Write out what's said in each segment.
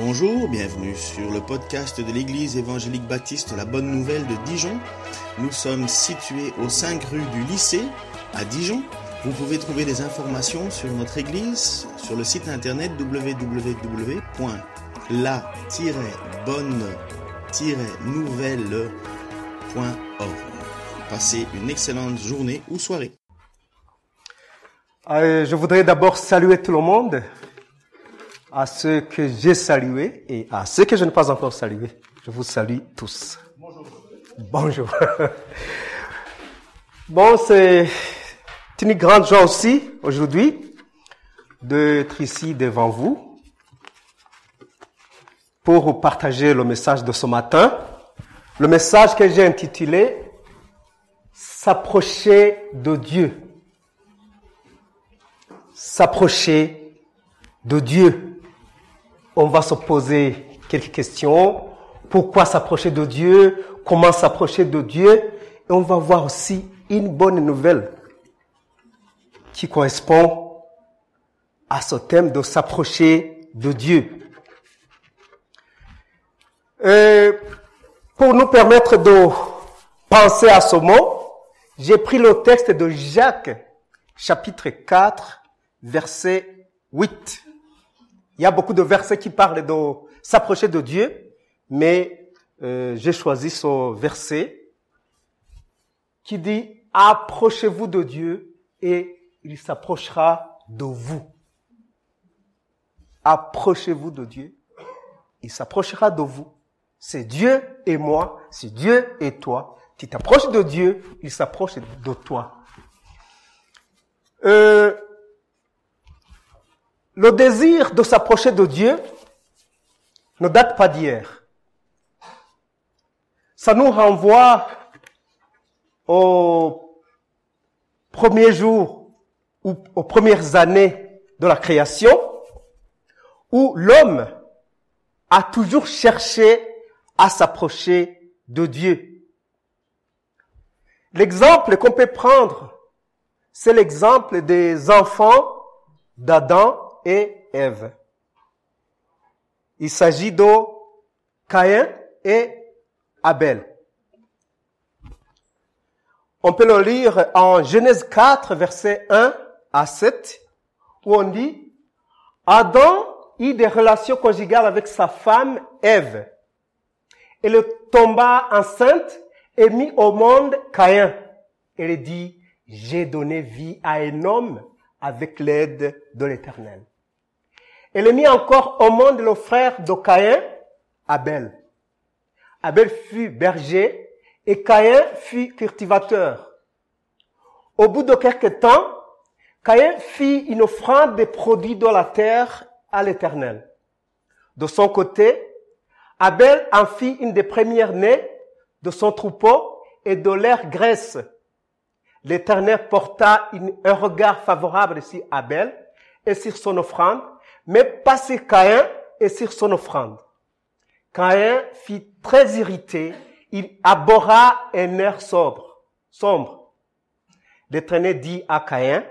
Bonjour, bienvenue sur le podcast de l'Église évangélique baptiste La Bonne Nouvelle de Dijon. Nous sommes situés aux 5 rue du lycée à Dijon. Vous pouvez trouver des informations sur notre Église sur le site internet www.la-bonne-nouvelle.org. Passez une excellente journée ou soirée. Euh, je voudrais d'abord saluer tout le monde, à ceux que j'ai salués et à ceux que je n'ai pas encore salués. Je vous salue tous. Bonjour. Bonjour. bon, c'est une grande joie aussi aujourd'hui d'être ici devant vous pour partager le message de ce matin. Le message que j'ai intitulé S'approcher de Dieu s'approcher de Dieu. On va se poser quelques questions. Pourquoi s'approcher de Dieu? Comment s'approcher de Dieu? Et on va voir aussi une bonne nouvelle qui correspond à ce thème de s'approcher de Dieu. Euh, pour nous permettre de penser à ce mot, j'ai pris le texte de Jacques, chapitre 4, verset 8. Il y a beaucoup de versets qui parlent de s'approcher de Dieu, mais euh, j'ai choisi ce verset qui dit approchez-vous de Dieu et il s'approchera de vous. Approchez-vous de Dieu, il s'approchera de vous. C'est Dieu et moi, c'est Dieu et toi. Tu t'approches de Dieu, il s'approche de toi. Euh, le désir de s'approcher de Dieu ne date pas d'hier. Ça nous renvoie aux premiers jours ou aux premières années de la création où l'homme a toujours cherché à s'approcher de Dieu. L'exemple qu'on peut prendre, c'est l'exemple des enfants d'Adam et Ève. Il s'agit de Caïn et Abel. On peut le lire en Genèse 4, verset 1 à 7, où on dit, Adam eut des relations conjugales avec sa femme Ève. Elle tomba enceinte et mit au monde Caïn. Elle dit, j'ai donné vie à un homme avec l'aide de l'Éternel. Elle mit encore au monde le frère de Caïn, Abel. Abel fut berger et Caïn fut cultivateur. Au bout de quelque temps, Caïn fit une offrande des produits de la terre à l'Éternel. De son côté, Abel en fit une des premières nées de son troupeau et de l'air graisse. L'Éternel porta un regard favorable sur Abel et sur son offrande, mais pas sur Caïn et sur son offrande. Caïn fit très irrité, il abhorra un air sombre. L'Éternel dit à Caïn,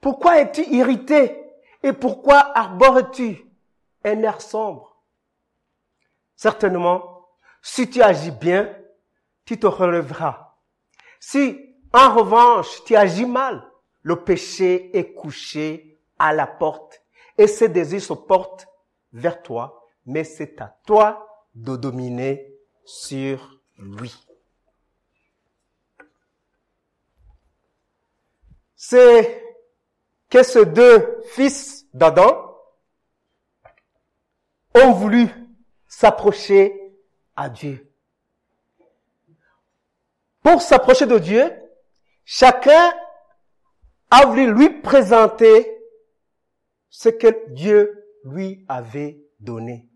pourquoi es-tu irrité et pourquoi arbores-tu un air sombre? Certainement, si tu agis bien, tu te relèveras. Si, en revanche, tu agis mal, le péché est couché à la porte et ses désirs se portent vers toi, mais c'est à toi de dominer sur lui. C'est que ces deux fils d'Adam ont voulu s'approcher à Dieu. Pour s'approcher de Dieu, chacun a voulu lui présenter ce que Dieu lui avait donné.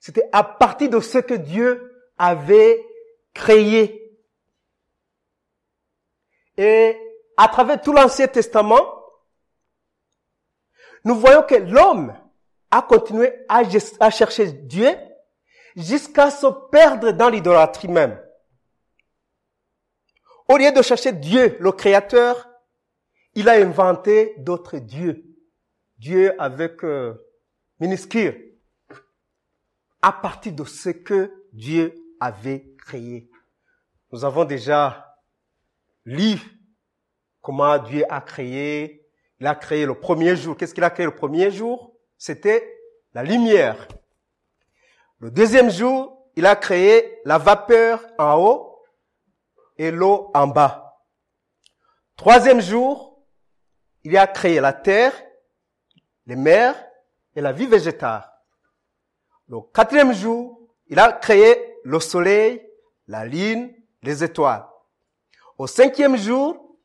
C'était à partir de ce que Dieu avait créé. Et à travers tout l'Ancien Testament, nous voyons que l'homme a continué à, chercher Dieu jusqu'à se perdre dans l'idolâtrie même. Au lieu de chercher Dieu, le Créateur, il a inventé d'autres dieux. Dieu avec euh, minuscule, à partir de ce que Dieu avait créé. Nous avons déjà lu comment Dieu a créé. Il a créé le premier jour. Qu'est-ce qu'il a créé le premier jour? C'était la lumière. Le deuxième jour, il a créé la vapeur en haut et l'eau en bas. Troisième jour, il a créé la terre, les mers et la vie végétale. Le quatrième jour, il a créé le soleil, la lune, les étoiles. Au cinquième jour,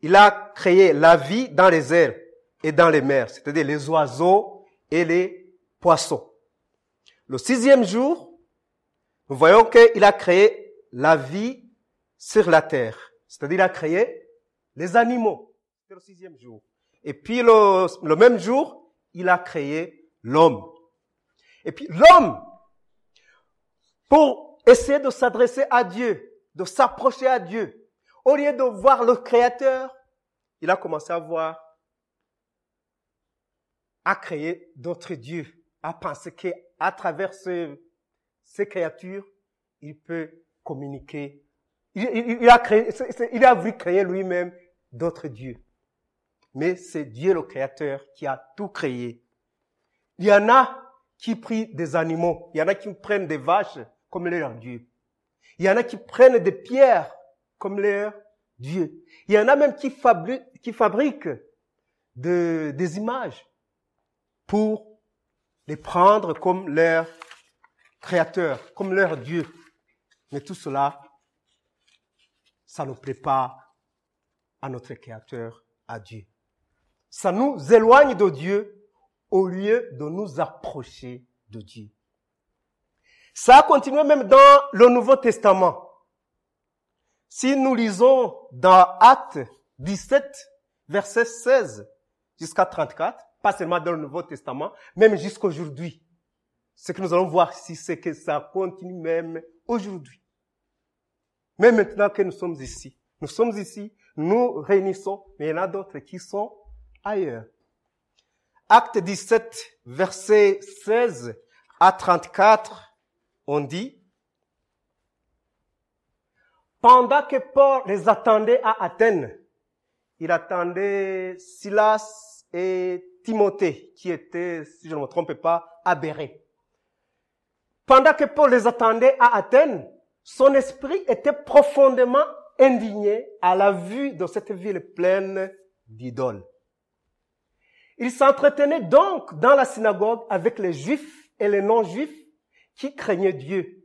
il a créé la vie dans les airs et dans les mers, c'est-à-dire les oiseaux et les poissons. Le sixième jour, nous voyons qu'il a créé la vie sur la terre, c'est-à-dire il a créé les animaux. C'est le sixième jour. Et puis le, le même jour, il a créé l'homme. Et puis l'homme, pour essayer de s'adresser à Dieu, de s'approcher à Dieu, au lieu de voir le Créateur, il a commencé à voir, à créer d'autres dieux, à penser qu'à travers ce, ces créatures, il peut communiquer. Il, a créé, il a voulu créer lui-même d'autres dieux. Mais c'est Dieu le Créateur qui a tout créé. Il y en a qui prient des animaux. Il y en a qui prennent des vaches comme leur Dieu. Il y en a qui prennent des pierres comme leur Dieu. Il y en a même qui qui fabriquent de, des images pour les prendre comme leur créateur, comme leur Dieu. Mais tout cela, ça plaît pas à notre créateur, à Dieu. Ça nous éloigne de Dieu au lieu de nous approcher de Dieu. Ça a continué même dans le Nouveau Testament. Si nous lisons dans Actes 17, verset 16 jusqu'à 34, pas seulement dans le Nouveau Testament, même jusqu'aujourd'hui, ce que nous allons voir ici, c'est que ça continue même aujourd'hui. Même maintenant que nous sommes ici. Nous sommes ici, nous réunissons, mais il y en a d'autres qui sont ailleurs. Acte 17, verset 16 à 34, on dit, pendant que Paul les attendait à Athènes, il attendait Silas et Timothée, qui étaient, si je ne me trompe pas, à Pendant que Paul les attendait à Athènes, son esprit était profondément indigné à la vue de cette ville pleine d'idoles. Il s'entretenait donc dans la synagogue avec les juifs et les non-juifs qui craignaient Dieu,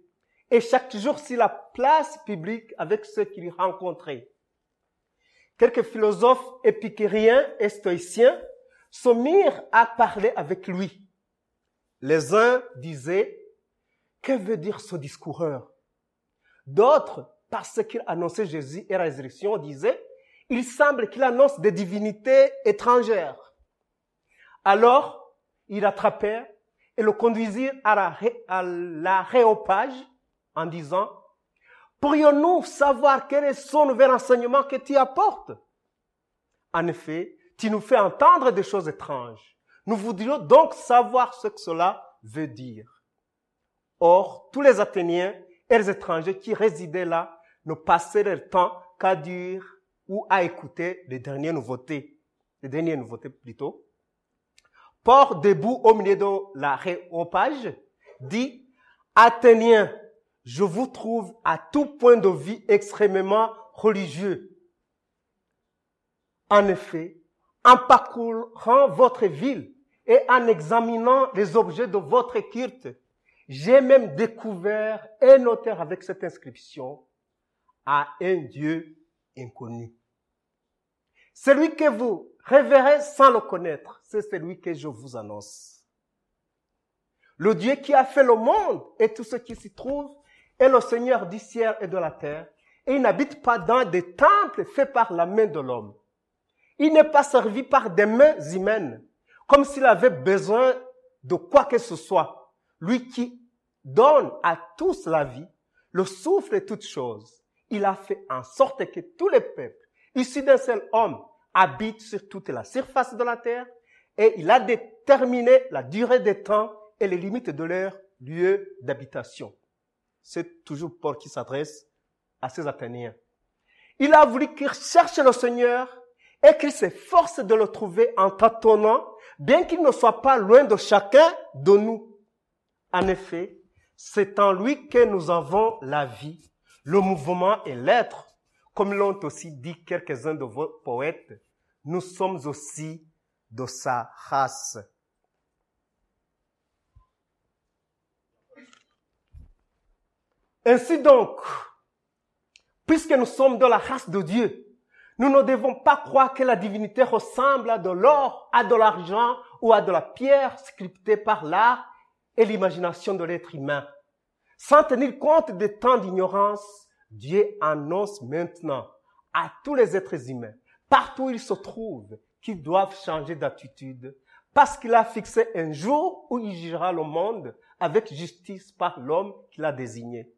et chaque jour sur la place publique avec ceux qu'il rencontrait. Quelques philosophes épicuriens et stoïciens se mirent à parler avec lui. Les uns disaient, que veut dire ce discoureur? D'autres, parce qu'il annonçait Jésus et la résurrection, disaient, il semble qu'il annonce des divinités étrangères. Alors, ils l'attrapèrent et le conduisirent à l'aréopage en disant, pourrions-nous savoir quel est son nouvel enseignement que tu apportes? En effet, tu nous fais entendre des choses étranges. Nous voudrions donc savoir ce que cela veut dire. Or, tous les Athéniens les étrangers qui résidaient là ne passaient leur temps qu'à dire ou à écouter les dernières nouveautés, les dernières nouveautés plutôt, Port debout au milieu de la réopage, dit, Athéniens, je vous trouve à tout point de vie extrêmement religieux. En effet, en parcourant votre ville et en examinant les objets de votre culte, j'ai même découvert un auteur avec cette inscription à un Dieu inconnu. Celui que vous révérez sans le connaître, c'est celui que je vous annonce. Le Dieu qui a fait le monde et tout ce qui s'y trouve est le Seigneur du ciel et de la terre. Et il n'habite pas dans des temples faits par la main de l'homme. Il n'est pas servi par des mains humaines, comme s'il avait besoin de quoi que ce soit. Lui qui donne à tous la vie, le souffle et toutes choses. Il a fait en sorte que tous les peuples, issus d'un seul homme, habite sur toute la surface de la terre et il a déterminé la durée des temps et les limites de leur lieu d'habitation. C'est toujours Paul qui s'adresse à ces Athéniens. Il a voulu qu'ils cherchent le Seigneur et qu'ils s'efforcent de le trouver en tâtonnant, bien qu'il ne soit pas loin de chacun de nous. En effet, c'est en lui que nous avons la vie, le mouvement et l'être. Comme l'ont aussi dit quelques-uns de vos poètes, nous sommes aussi de sa race. Ainsi donc, puisque nous sommes de la race de Dieu, nous ne devons pas croire que la divinité ressemble à de l'or, à de l'argent ou à de la pierre sculptée par l'art et l'imagination de l'être humain. Sans tenir compte des temps d'ignorance, Dieu annonce maintenant à tous les êtres humains, partout où ils se trouvent, qu'ils doivent changer d'attitude, parce qu'il a fixé un jour où il jugera le monde avec justice par l'homme qu'il a désigné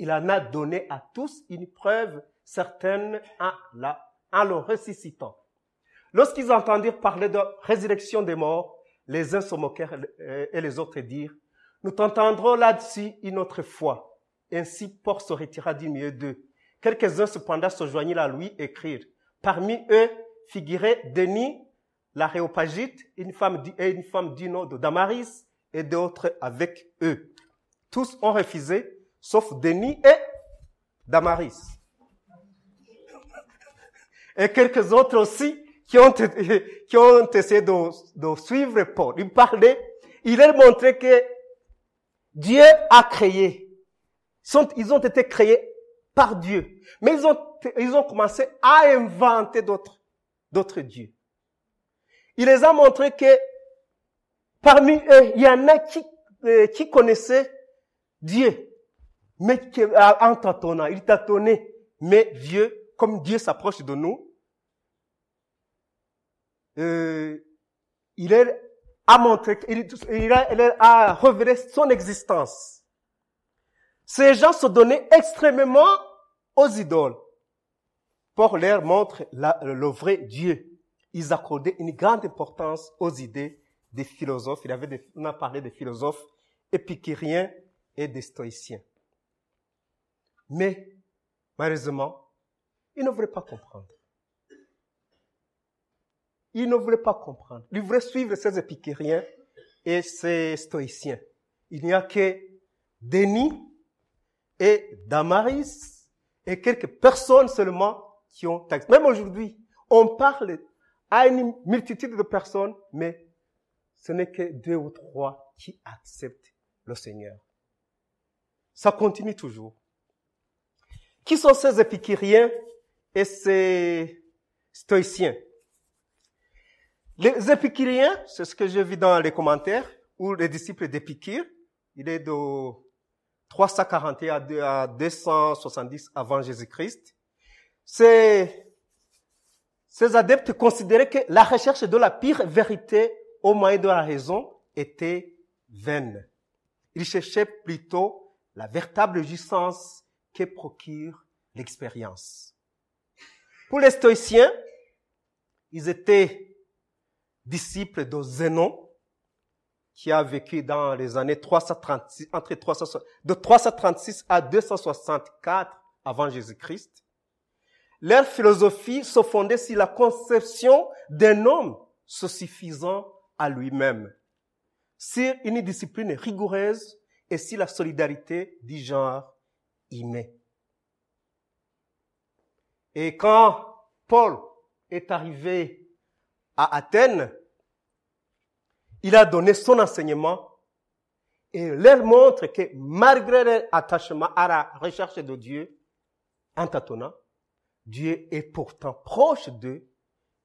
il en a donné à tous une preuve certaine en, la, en le ressuscitant. Lorsqu'ils entendirent parler de résurrection des morts, les uns se moquèrent et les autres dirent, nous t'entendrons là-dessus une autre fois. Ainsi, Paul se retira du milieu d'eux. Quelques-uns cependant se joignirent à lui et écrire. Parmi eux figurait Denis, l'aréopagite, une femme et une femme du nom de Damaris et d'autres avec eux. Tous ont refusé sauf Denis et Damaris. Et quelques autres aussi qui ont, qui ont essayé de, de suivre Paul. Il parlait, il leur montrait que Dieu a créé. Ils ont été créés par Dieu. Mais ils ont, ils ont commencé à inventer d'autres, d'autres dieux. Il les a montré que parmi eux, il y en a qui, euh, qui connaissaient Dieu mais en tâtonnant, il tâtonnait, mais vieux, comme Dieu s'approche de nous, euh, il a montré, il, a, révélé son existence. Ces gens se donnaient extrêmement aux idoles. Pour leur montre le vrai Dieu. Ils accordaient une grande importance aux idées des philosophes. Il avait des, on a parlé des philosophes épicuriens et des stoïciens. Mais, malheureusement, il ne voulait pas comprendre. Il ne voulait pas comprendre. Il voulait suivre ces épicuriens et ces stoïciens. Il n'y a que Denis et Damaris et quelques personnes seulement qui ont Même aujourd'hui, on parle à une multitude de personnes, mais ce n'est que deux ou trois qui acceptent le Seigneur. Ça continue toujours. Qui sont ces épicuriens et ces stoïciens? Les épicuriens, c'est ce que j'ai vu dans les commentaires, ou les disciples d'Épicure, il est de 341 à 270 avant Jésus-Christ. Ces, ces adeptes considéraient que la recherche de la pire vérité au moyen de la raison était vaine. Ils cherchaient plutôt la véritable jouissance que procure l'expérience. Pour les stoïciens, ils étaient disciples de Zénon, qui a vécu dans les années 336, entre 300, de 336 à 264 avant Jésus-Christ. Leur philosophie se fondait sur la conception d'un homme se suffisant à lui-même, sur une discipline rigoureuse et sur la solidarité du genre et quand Paul est arrivé à Athènes, il a donné son enseignement et leur montre que malgré leur attachement à la recherche de Dieu, en tâtonnant, Dieu est pourtant proche d'eux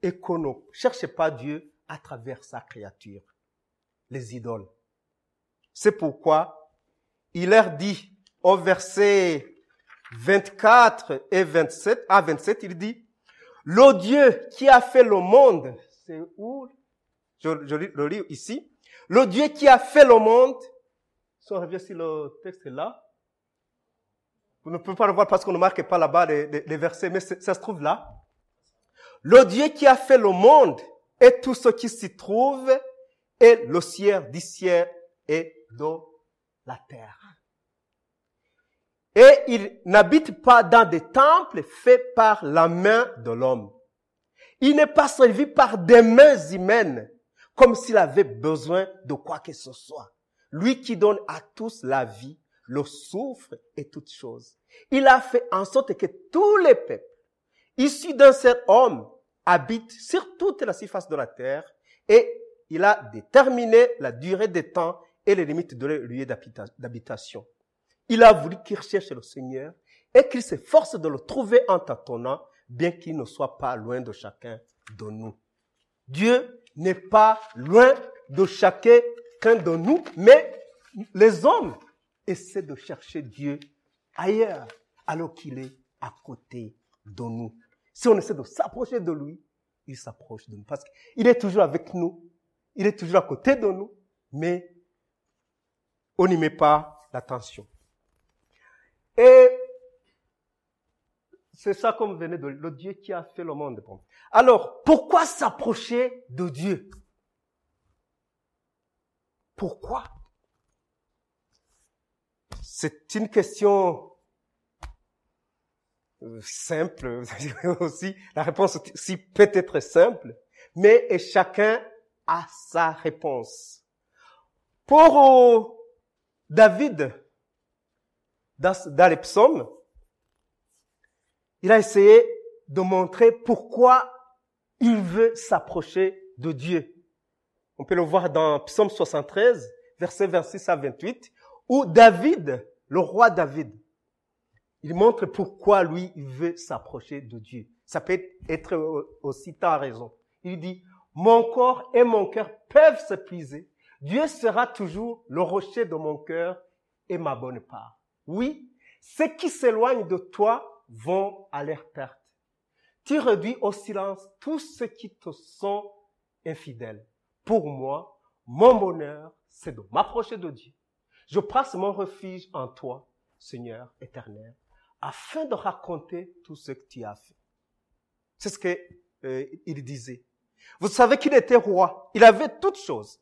et qu'on ne cherche pas Dieu à travers sa créature, les idoles. C'est pourquoi il leur dit au verset 24 et 27, à 27, il dit, le Dieu qui a fait le monde, c'est où? Je, le lis ici. Le Dieu qui a fait le monde, si on revient sur le texte là, vous ne pouvez pas le voir parce qu'on ne marque pas là-bas les, versets, mais ça se trouve là. Le Dieu qui a fait le monde et tout ce qui s'y trouve, et le ciel du ciel et de la terre. Et il n'habite pas dans des temples faits par la main de l'homme. Il n'est pas servi par des mains humaines, comme s'il avait besoin de quoi que ce soit. Lui qui donne à tous la vie, le souffre et toutes choses. Il a fait en sorte que tous les peuples, issus d'un seul homme, habitent sur toute la surface de la terre et il a déterminé la durée des temps et les limites de leur lieu d'habitation. Il a voulu qu'il recherche le Seigneur et qu'il s'efforce de le trouver en tâtonnant, bien qu'il ne soit pas loin de chacun de nous. Dieu n'est pas loin de chacun de nous, mais les hommes essaient de chercher Dieu ailleurs, alors qu'il est à côté de nous. Si on essaie de s'approcher de lui, il s'approche de nous. Parce qu'il est toujours avec nous, il est toujours à côté de nous, mais on n'y met pas l'attention. C'est ça comme venait de le Dieu qui a fait le monde. Alors, pourquoi s'approcher de Dieu? Pourquoi? C'est une question euh, simple aussi. La réponse aussi peut être simple, mais chacun a sa réponse. Pour David, dans les psaumes, il a essayé de montrer pourquoi il veut s'approcher de Dieu. On peut le voir dans Psaume 73, verset 26 à 28, où David, le roi David, il montre pourquoi lui, il veut s'approcher de Dieu. Ça peut être aussi ta raison. Il dit, mon corps et mon cœur peuvent s'épuiser. Dieu sera toujours le rocher de mon cœur et ma bonne part. Oui, ceux qui s'éloignent de toi vont à leur perte. Tu réduis au silence tous ceux qui te sont infidèles. Pour moi, mon bonheur, c'est de m'approcher de Dieu. Je place mon refuge en toi, Seigneur éternel, afin de raconter tout ce que tu as fait. C'est ce qu'il euh, disait. Vous savez qu'il était roi. Il avait toutes choses.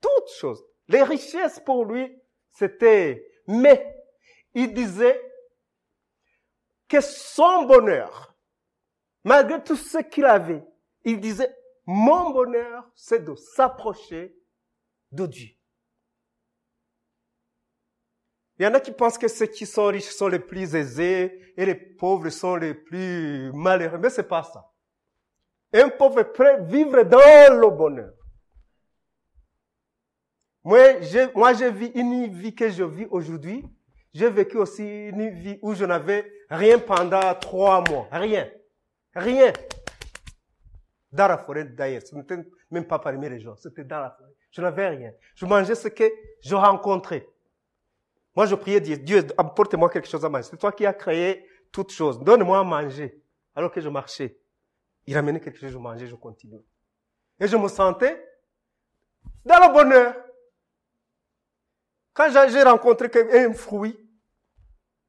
Toutes choses. Les richesses pour lui, c'était... Mais il disait que son bonheur, malgré tout ce qu'il avait, il disait, mon bonheur, c'est de s'approcher de Dieu. Il y en a qui pensent que ceux qui sont riches sont les plus aisés et les pauvres sont les plus malheureux. Mais c'est pas ça. Un pauvre est prêt vivre dans le bonheur. Moi, j'ai, moi, j'ai vu une vie que je vis aujourd'hui. J'ai vécu aussi une vie où je n'avais rien pendant trois mois. Rien. Rien. Dans la forêt d'ailleurs. Ce n'était même pas parmi les gens. C'était dans la forêt. Je n'avais rien. Je mangeais ce que je rencontrais. Moi, je priais Dieu, Dieu, apporte-moi quelque chose à manger. C'est toi qui as créé toutes choses. Donne-moi à manger. Alors que je marchais. Il amenait quelque chose, je mangeais, je continuais. Et je me sentais dans le bonheur. Quand j'ai rencontré un fruit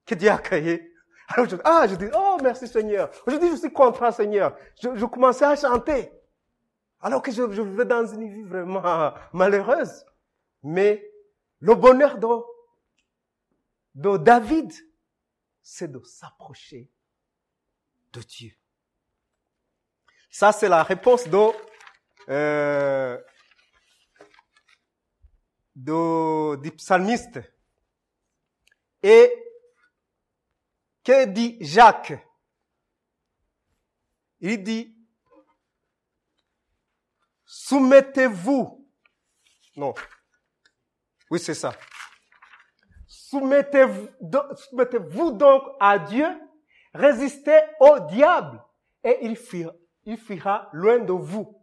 que Dieu a créé, alors je, ah, je dis, oh, merci Seigneur. Aujourd'hui, je suis content, Seigneur. Je, je commençais à chanter. Alors que je, je vivais dans une vie vraiment malheureuse. Mais le bonheur de de David, c'est de s'approcher de Dieu. Ça, c'est la réponse de, euh, de, du psalmiste. Et que dit Jacques? Il dit, soumettez-vous. Non. Oui, c'est ça. Soumettez-vous donc à Dieu, résistez au diable et il il fuira loin de vous.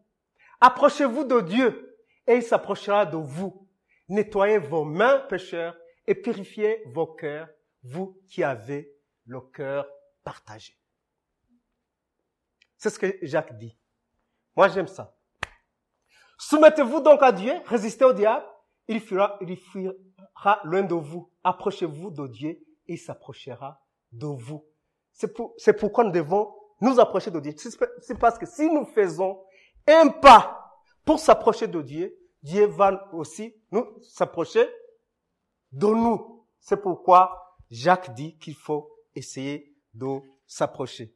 Approchez-vous de Dieu et il s'approchera de vous. Nettoyez vos mains, pécheurs, et purifiez vos cœurs, vous qui avez le cœur partagé. C'est ce que Jacques dit. Moi, j'aime ça. Soumettez-vous donc à Dieu, résistez au diable, il fuira, il fuira loin de vous. Approchez-vous de Dieu il s'approchera de vous. C'est pour, pourquoi nous devons nous approcher de Dieu. C'est parce que si nous faisons un pas pour s'approcher de Dieu, Dieu va aussi nous s'approcher de nous. C'est pourquoi Jacques dit qu'il faut essayer de s'approcher.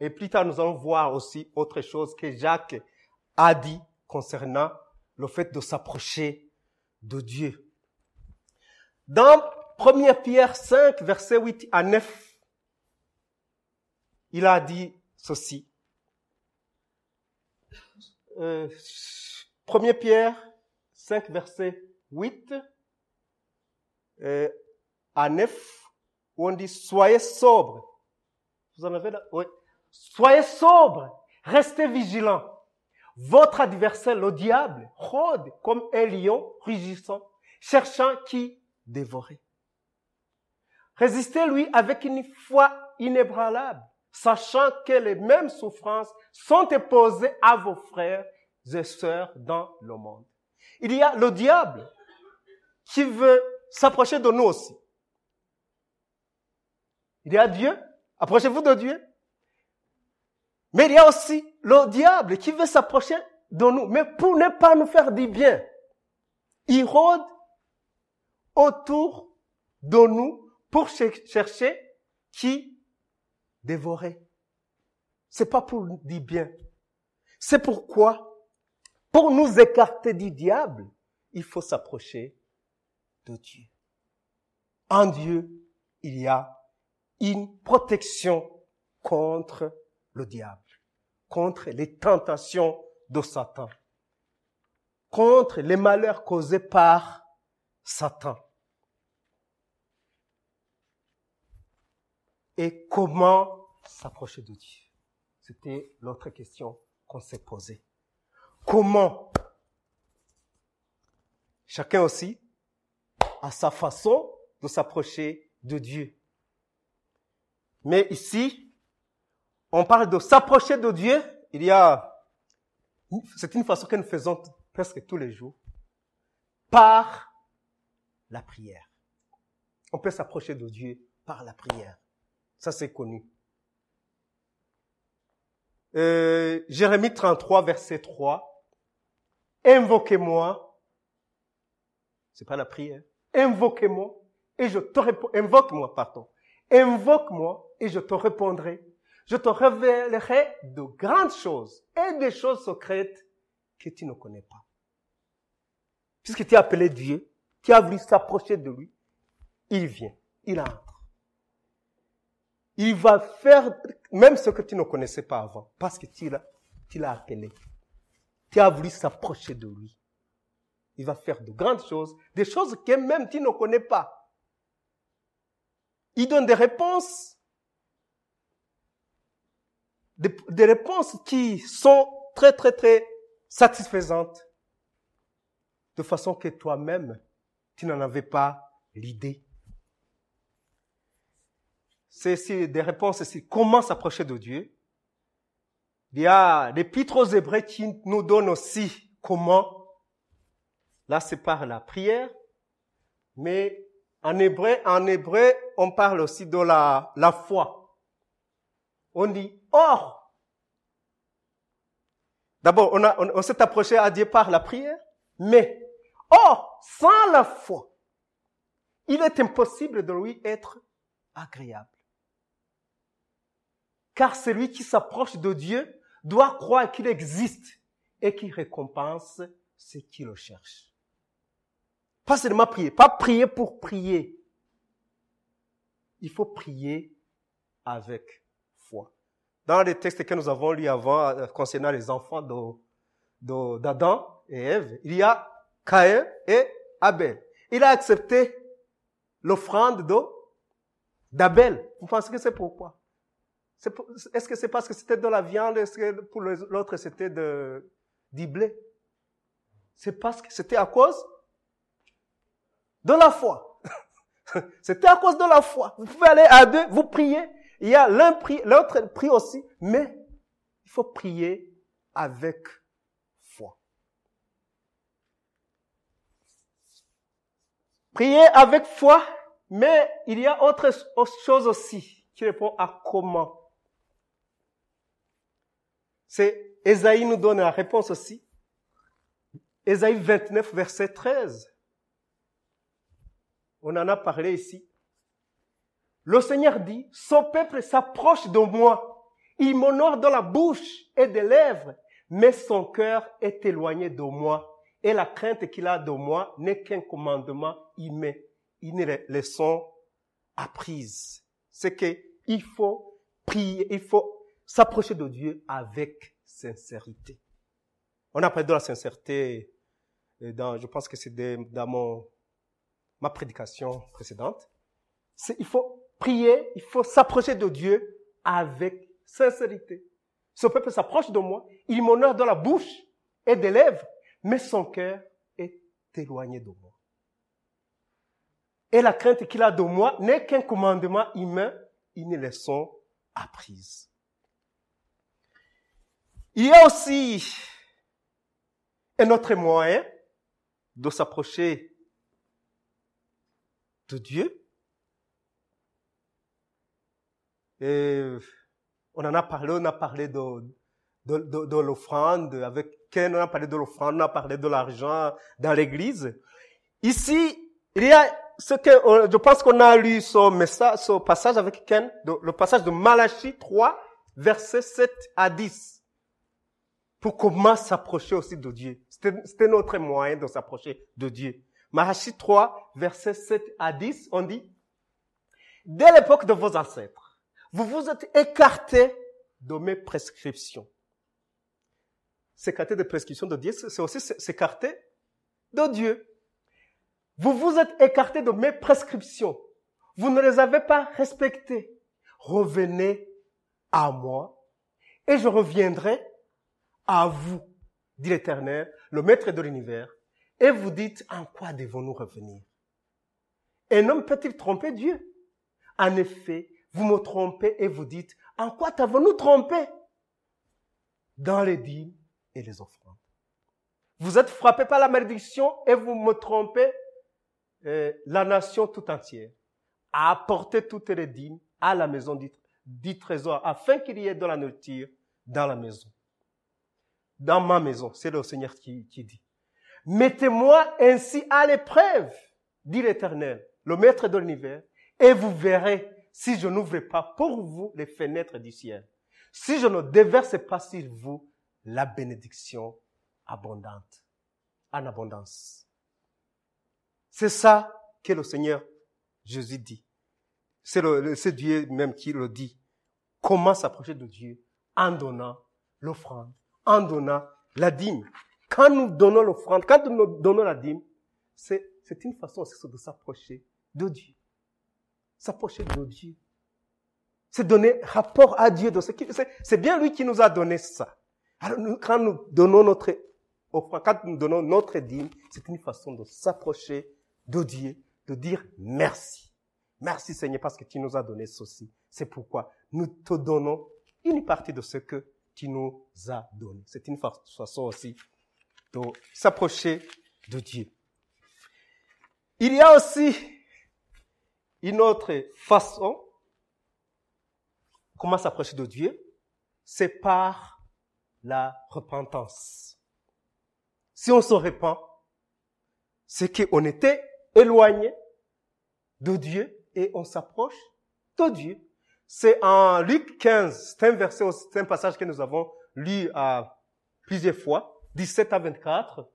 Et plus tard, nous allons voir aussi autre chose que Jacques a dit concernant le fait de s'approcher de Dieu. Dans 1 Pierre 5, verset 8 à 9, il a dit ceci. Euh, 1 Pierre 5, verset 8 euh, à 9, où on dit Soyez sobres. Vous en avez là? Oui. Soyez sobres, restez vigilants. Votre adversaire, le diable, rôde comme un lion rugissant, cherchant qui dévorer. Résistez-lui avec une foi inébranlable, sachant que les mêmes souffrances sont imposées à vos frères et sœurs dans le monde. Il y a le diable qui veut s'approcher de nous aussi. Il y a Dieu, approchez-vous de Dieu. Mais il y a aussi le diable qui veut s'approcher de nous, mais pour ne pas nous faire du bien. Il rôde autour de nous pour chercher qui dévorer. C'est pas pour du bien. C'est pourquoi, pour nous écarter du diable, il faut s'approcher de Dieu. En Dieu, il y a une protection contre le diable, contre les tentations de Satan, contre les malheurs causés par Satan. Et comment s'approcher de Dieu? C'était l'autre question qu'on s'est posée. Comment? Chacun aussi a sa façon de s'approcher de Dieu. Mais ici, on parle de s'approcher de Dieu. Il y a, c'est une façon que nous faisons presque tous les jours, par la prière. On peut s'approcher de Dieu par la prière. Ça, c'est connu. Euh, Jérémie 33, verset 3. Invoquez-moi. C'est pas la prière. Invoquez-moi et je te réponds. Invoque-moi, pardon. Invoque-moi et je te répondrai. Je te révélerai de grandes choses et des choses secrètes que tu ne connais pas. Puisque tu as appelé Dieu, tu as voulu s'approcher de lui, il vient, il entre. Il va faire même ce que tu ne connaissais pas avant, parce que tu l'as, tu l'as appelé. Tu as voulu s'approcher de lui. Il va faire de grandes choses, des choses que même tu ne connais pas. Il donne des réponses, des, réponses qui sont très, très, très satisfaisantes, de façon que toi-même, tu n'en avais pas l'idée c'est des réponses ici. Comment s'approcher de Dieu? Il y a l'épître aux Hébreux qui nous donne aussi comment. Là, c'est par la prière. Mais en hébreu, en hébreu, on parle aussi de la, la foi. On dit or. D'abord, on, s'est approché à Dieu par la prière, mais or, sans la foi, il est impossible de lui être agréable. Car celui qui s'approche de Dieu doit croire qu'il existe et qu'il récompense ceux qui le cherchent. Pas seulement prier, pas prier pour prier. Il faut prier avec. Dans les textes que nous avons lus avant euh, concernant les enfants d'Adam et Ève, il y a Caïn et Abel. Il a accepté l'offrande d'Abel. Vous pensez que c'est pourquoi? Est-ce que c'est parce que c'était de la viande, est-ce que pour l'autre c'était de, du blé? C'est parce que c'était à cause de la foi. c'était à cause de la foi. Vous pouvez aller à deux, vous priez. Il y a l'un prie, l'autre prie aussi, mais il faut prier avec foi. Prier avec foi, mais il y a autre chose aussi qui répond à comment c'est Esaïe nous donne la réponse aussi. Esaïe 29, verset 13. on en a parlé ici. Le Seigneur dit, son peuple s'approche de moi. Il m'honore dans la bouche et des lèvres, mais son cœur est éloigné de moi. Et la crainte qu'il a de moi n'est qu'un commandement humain, une leçon apprise. C'est qu'il faut prier, il faut s'approcher de Dieu avec sincérité. On a parlé de la sincérité euh, dans, je pense que c'est dans mon, ma prédication précédente. il faut prier, il faut s'approcher de Dieu avec sincérité. Ce peuple s'approche de moi, il m'honore dans la bouche et des lèvres, mais son cœur est éloigné de moi. Et la crainte qu'il a de moi n'est qu'un commandement humain, une leçon apprise. Il y a aussi un autre moyen de s'approcher de Dieu. Et on en a parlé, on a parlé de, de, de, l'offrande, avec Ken, on a parlé de l'offrande, on a parlé de l'argent dans l'église. Ici, il y a ce que, je pense qu'on a lu ce message, ce passage avec Ken, le passage de Malachie 3, versets 7 à 10 pour comment s'approcher aussi de Dieu. C'était notre moyen de s'approcher de Dieu. Malachie 3, versets 7 à 10, on dit, dès l'époque de vos ancêtres, vous vous êtes écartés de mes prescriptions. S'écarter des prescriptions de Dieu, c'est aussi s'écarter de Dieu. Vous vous êtes écartés de mes prescriptions. Vous ne les avez pas respectées. Revenez à moi et je reviendrai à vous, dit l'Éternel, le Maître de l'univers, et vous dites, en quoi devons-nous revenir? Un homme peut-il tromper Dieu? En effet, vous me trompez et vous dites, en quoi t'avons-nous trompé Dans les dîmes et les offrandes. Vous êtes frappé par la malédiction et vous me trompez euh, la nation tout entière à apporter toutes les dîmes à la maison du trésor afin qu'il y ait de la nourriture dans la maison dans ma maison. C'est le Seigneur qui, dit. Mettez-moi ainsi à l'épreuve, dit l'Éternel, le Maître de l'univers, et vous verrez si je n'ouvre pas pour vous les fenêtres du ciel, si je ne déverse pas sur vous la bénédiction abondante, en abondance. C'est ça que le Seigneur Jésus dit. C'est Dieu même qui le dit. Comment s'approcher de Dieu en donnant l'offrande en donnant la dîme. Quand nous donnons l'offrande, quand nous donnons la dîme, c'est, une façon aussi de s'approcher de Dieu. S'approcher de Dieu. C'est donner rapport à Dieu. C'est, bien lui qui nous a donné ça. Alors, quand nous donnons notre offrande, quand nous donnons notre dîme, c'est une façon de s'approcher de Dieu, de dire merci. Merci Seigneur parce que tu nous as donné ceci. C'est pourquoi nous te donnons une partie de ce que qui nous a donné. C'est une façon aussi de s'approcher de Dieu. Il y a aussi une autre façon, comment s'approcher de Dieu, c'est par la repentance. Si on se repent, c'est qu'on était éloigné de Dieu et on s'approche de Dieu. C'est en Luc 15, c'est un verset, c'est un passage que nous avons lu à plusieurs fois, 17 à 24.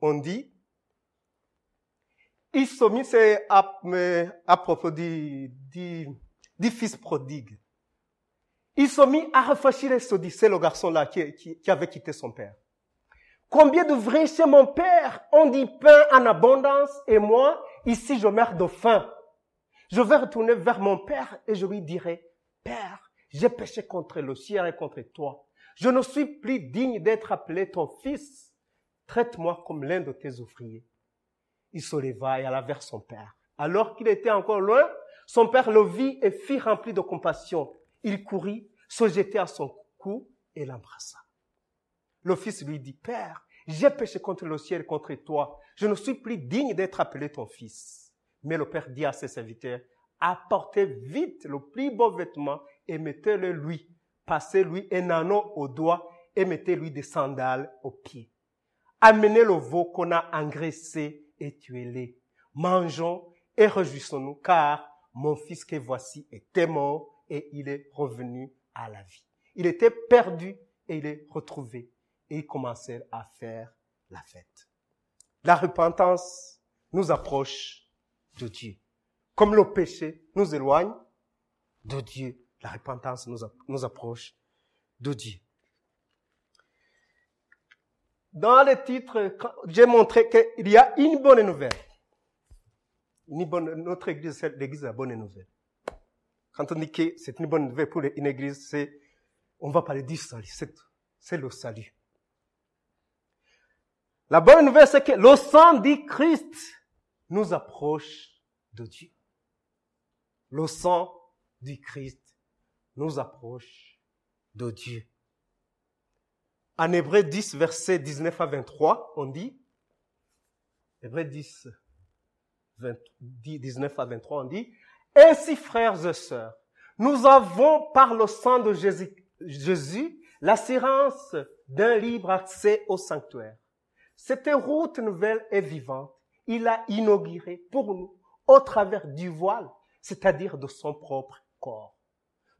On dit, il c'est à, propos du, fils prodigue. Il se mit à réfléchir et se c'est le garçon-là qui, qui, avait quitté son père. Combien de vrais chez mon père on dit pain en abondance et moi, ici, je meurs de faim. Je vais retourner vers mon père et je lui dirai, Père, j'ai péché contre le ciel et contre toi. Je ne suis plus digne d'être appelé ton fils. Traite-moi comme l'un de tes ouvriers. Il se leva et alla vers son père. Alors qu'il était encore loin, son père le vit et fit rempli de compassion. Il courut, se jetait à son cou et l'embrassa. Le fils lui dit, Père, j'ai péché contre le ciel contre toi. Je ne suis plus digne d'être appelé ton fils. Mais le père dit à ses serviteurs, apportez vite le plus beau vêtement et mettez-le lui. Passez-lui un anneau au doigt et mettez-lui des sandales aux pieds. Amenez le veau qu'on a engraissé et tuez-les. Mangeons et réjouissons-nous, car mon fils que voici était mort et il est revenu à la vie. Il était perdu et il est retrouvé. Et ils commençaient à faire la fête. La repentance nous approche de Dieu. Comme le péché nous éloigne de Dieu, la repentance nous approche de Dieu. Dans le titre, j'ai montré qu'il y a une bonne nouvelle. Une bonne, notre église, c'est l'église de la bonne nouvelle. Quand on dit que c'est une bonne nouvelle pour une église, c'est, on va parler du salut. C'est le salut. La bonne nouvelle, c'est que le sang du Christ nous approche de Dieu. Le sang du Christ nous approche de Dieu. En Hébreu 10, verset 19 à 23, on dit, Hébreu 10, 19 à 23, on dit, Ainsi, frères et sœurs, nous avons par le sang de Jésus, Jésus l'assurance d'un libre accès au sanctuaire. Cette route nouvelle et vivante, il a inaugurée pour nous au travers du voile, c'est-à-dire de son propre corps.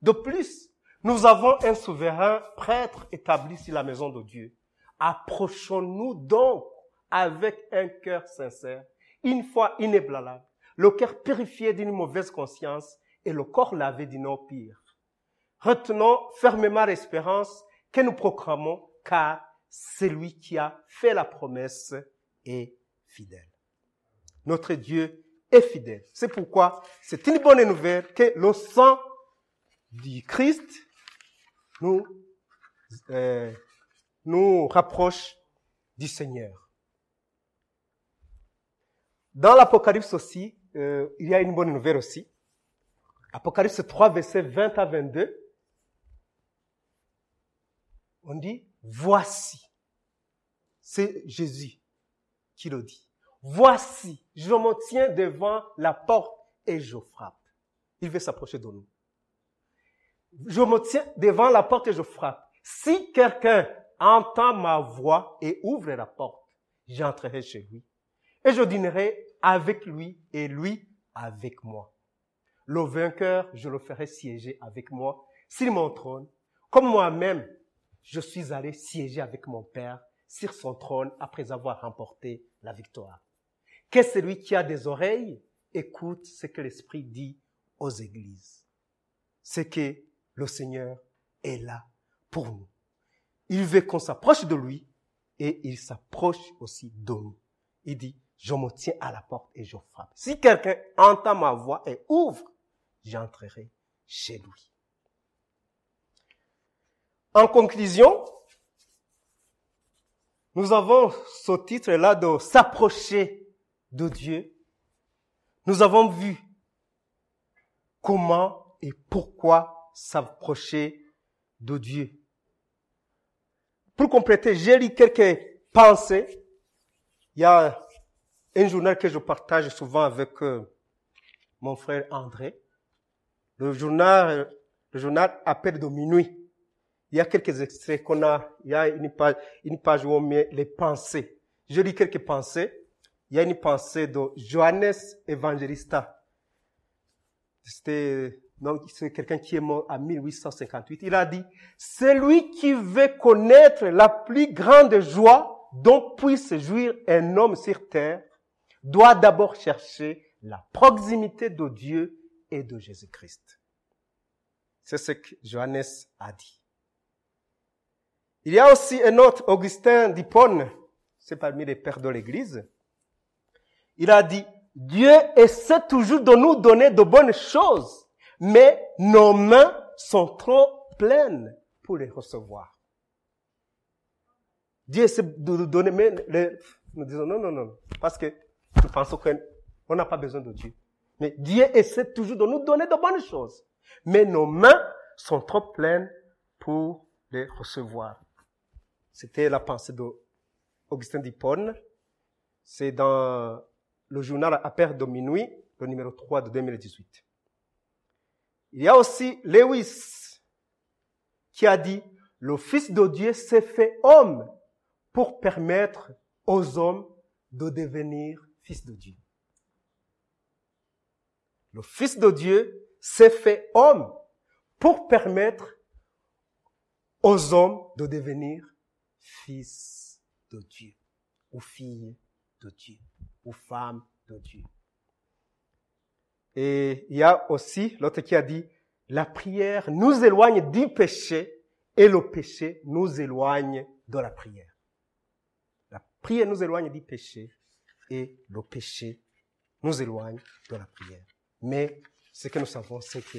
De plus, nous avons un souverain prêtre établi sur la maison de Dieu. Approchons-nous donc avec un cœur sincère, une foi inébranlable, le cœur purifié d'une mauvaise conscience et le corps lavé d'une eau pire. Retenons fermement l'espérance que nous proclamons, car celui qui a fait la promesse est fidèle. Notre Dieu est fidèle. C'est pourquoi c'est une bonne nouvelle que le sang du Christ nous, euh, nous rapproche du Seigneur. Dans l'Apocalypse aussi, euh, il y a une bonne nouvelle aussi. Apocalypse 3, verset 20 à 22. On dit, voici. C'est Jésus qui le dit. Voici, je me tiens devant la porte et je frappe. Il veut s'approcher de nous je me tiens devant la porte et je frappe. Si quelqu'un entend ma voix et ouvre la porte, j'entrerai chez lui. Et je dînerai avec lui et lui avec moi. Le vainqueur, je le ferai siéger avec moi sur mon trône, comme moi-même, je suis allé siéger avec mon Père sur son trône après avoir remporté la victoire. Que celui qui a des oreilles écoute ce que l'Esprit dit aux églises. C'est que le Seigneur est là pour nous. Il veut qu'on s'approche de lui et il s'approche aussi de nous. Il dit, je me tiens à la porte et je frappe. Si quelqu'un entend ma voix et ouvre, j'entrerai chez lui. En conclusion, nous avons ce titre-là de s'approcher de Dieu. Nous avons vu comment et pourquoi s'approcher de Dieu. Pour compléter, j'ai lu quelques pensées. Il y a un journal que je partage souvent avec euh, mon frère André. Le journal, le journal Appel de minuit. Il y a quelques extraits qu'on a, il y a une page, une page où on met les pensées. Je lis quelques pensées. Il y a une pensée de Johannes Evangelista. C'était donc c'est quelqu'un qui est mort en 1858, il a dit, celui qui veut connaître la plus grande joie dont puisse jouir un homme sur terre, doit d'abord chercher la proximité de Dieu et de Jésus-Christ. C'est ce que Johannes a dit. Il y a aussi un autre, Augustin d'Hippone, c'est parmi les pères de l'Église. Il a dit, Dieu essaie toujours de nous donner de bonnes choses mais nos mains sont trop pleines pour les recevoir. Dieu essaie de nous donner, mais nous disons non, non, non, parce que nous pensons qu'on n'a pas besoin de Dieu. Mais Dieu essaie toujours de nous donner de bonnes choses. Mais nos mains sont trop pleines pour les recevoir. C'était la pensée d'Augustin d'Hippone. C'est dans le journal À Père de minuit, le numéro 3 de 2018. Il y a aussi Lewis qui a dit, le Fils de Dieu s'est fait homme pour permettre aux hommes de devenir fils de Dieu. le Fils de Dieu s'est fait homme pour permettre aux hommes de devenir fils de Dieu, ou filles de Dieu, ou femmes de Dieu. Et il y a aussi l'autre qui a dit, la prière nous éloigne du péché et le péché nous éloigne de la prière. La prière nous éloigne du péché et le péché nous éloigne de la prière. Mais ce que nous savons, c'est que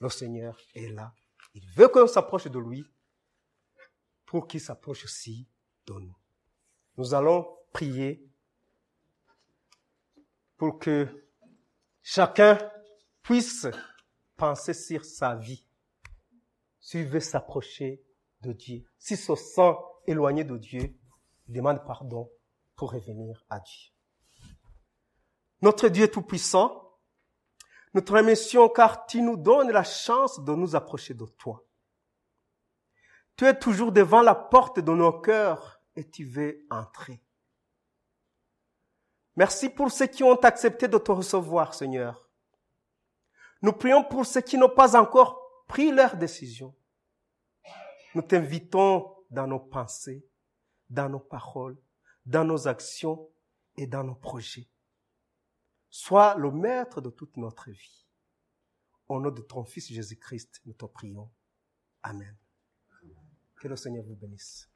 le Seigneur est là. Il veut qu'on s'approche de lui pour qu'il s'approche aussi de nous. Nous allons prier pour que chacun puisse penser sur sa vie. S'il veut s'approcher de Dieu, s'il se sent éloigné de Dieu, il demande pardon pour revenir à Dieu. Notre Dieu Tout-Puissant, nous te remercions car tu nous donnes la chance de nous approcher de toi. Tu es toujours devant la porte de nos cœurs et tu veux entrer. Merci pour ceux qui ont accepté de te recevoir, Seigneur. Nous prions pour ceux qui n'ont pas encore pris leur décision. Nous t'invitons dans nos pensées, dans nos paroles, dans nos actions et dans nos projets. Sois le maître de toute notre vie. Au nom de ton Fils Jésus-Christ, nous te prions. Amen. Que le Seigneur vous bénisse.